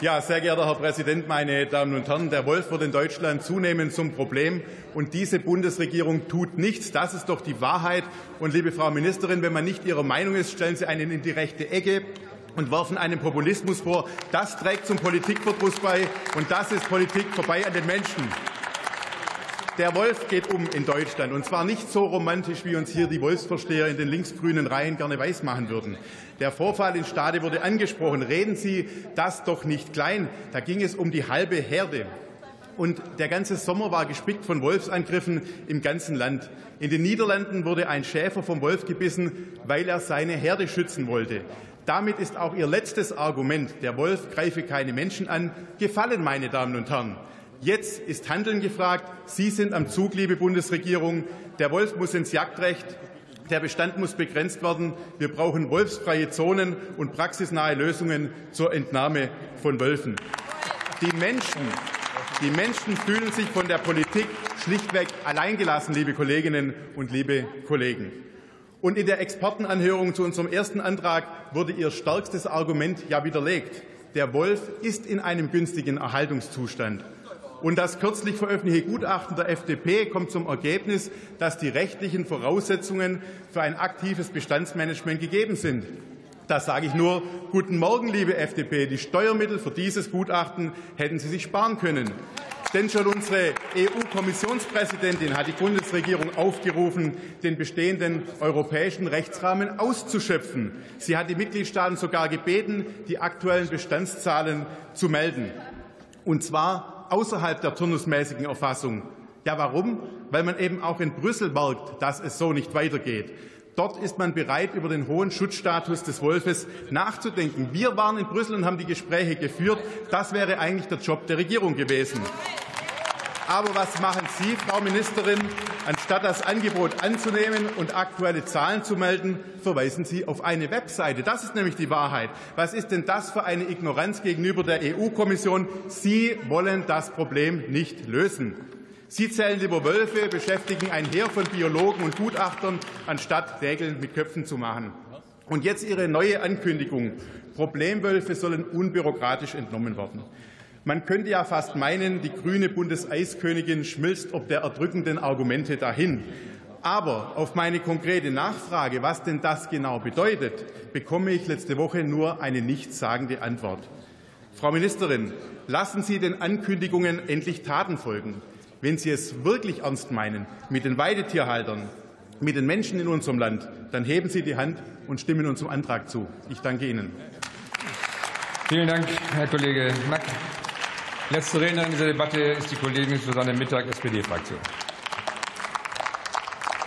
Ja, sehr geehrter Herr Präsident, meine Damen und Herren, der Wolf wird in Deutschland zunehmend zum Problem, und diese Bundesregierung tut nichts. Das ist doch die Wahrheit. Und liebe Frau Ministerin, wenn man nicht Ihrer Meinung ist, stellen Sie einen in die rechte Ecke und werfen einen Populismus vor. Das trägt zum Politikverdruss bei, und das ist Politik vorbei an den Menschen. Der Wolf geht um in Deutschland, und zwar nicht so romantisch, wie uns hier die Wolfsversteher in den linksgrünen Reihen gerne weismachen würden. Der Vorfall in Stade wurde angesprochen. Reden Sie das doch nicht klein. Da ging es um die halbe Herde. Und der ganze Sommer war gespickt von Wolfsangriffen im ganzen Land. In den Niederlanden wurde ein Schäfer vom Wolf gebissen, weil er seine Herde schützen wollte. Damit ist auch Ihr letztes Argument, der Wolf greife keine Menschen an, gefallen, meine Damen und Herren. Jetzt ist Handeln gefragt. Sie sind am Zug, liebe Bundesregierung. Der Wolf muss ins Jagdrecht. Der Bestand muss begrenzt werden. Wir brauchen wolfsfreie Zonen und praxisnahe Lösungen zur Entnahme von Wölfen. Die Menschen, die Menschen fühlen sich von der Politik schlichtweg alleingelassen, liebe Kolleginnen und liebe Kollegen. Und in der Expertenanhörung zu unserem ersten Antrag wurde Ihr stärkstes Argument ja widerlegt. Der Wolf ist in einem günstigen Erhaltungszustand. Und das kürzlich veröffentlichte Gutachten der FDP kommt zum Ergebnis, dass die rechtlichen Voraussetzungen für ein aktives Bestandsmanagement gegeben sind. Da sage ich nur, guten Morgen, liebe FDP. Die Steuermittel für dieses Gutachten hätten Sie sich sparen können. Denn schon unsere EU-Kommissionspräsidentin hat die Bundesregierung aufgerufen, den bestehenden europäischen Rechtsrahmen auszuschöpfen. Sie hat die Mitgliedstaaten sogar gebeten, die aktuellen Bestandszahlen zu melden. Und zwar außerhalb der turnusmäßigen Erfassung. Ja, warum? Weil man eben auch in Brüssel merkt, dass es so nicht weitergeht. Dort ist man bereit, über den hohen Schutzstatus des Wolfes nachzudenken. Wir waren in Brüssel und haben die Gespräche geführt. Das wäre eigentlich der Job der Regierung gewesen. Aber was machen Sie, Frau Ministerin? Anstatt das Angebot anzunehmen und aktuelle Zahlen zu melden, verweisen Sie auf eine Webseite. Das ist nämlich die Wahrheit. Was ist denn das für eine Ignoranz gegenüber der EU-Kommission? Sie wollen das Problem nicht lösen. Sie zählen lieber Wölfe, beschäftigen ein Heer von Biologen und Gutachtern, anstatt Regeln mit Köpfen zu machen. Und jetzt Ihre neue Ankündigung. Problemwölfe sollen unbürokratisch entnommen werden. Man könnte ja fast meinen, die grüne Bundeseiskönigin schmilzt ob der erdrückenden Argumente dahin. Aber auf meine konkrete Nachfrage, was denn das genau bedeutet, bekomme ich letzte Woche nur eine nichtssagende Antwort. Frau Ministerin, lassen Sie den Ankündigungen endlich Taten folgen. Wenn Sie es wirklich ernst meinen mit den Weidetierhaltern, mit den Menschen in unserem Land, dann heben Sie die Hand und stimmen unserem Antrag zu. Ich danke Ihnen. Vielen Dank, Herr Kollege Mack. Letzte Rednerin dieser Debatte ist die Kollegin Susanne Mittag, SPD-Fraktion.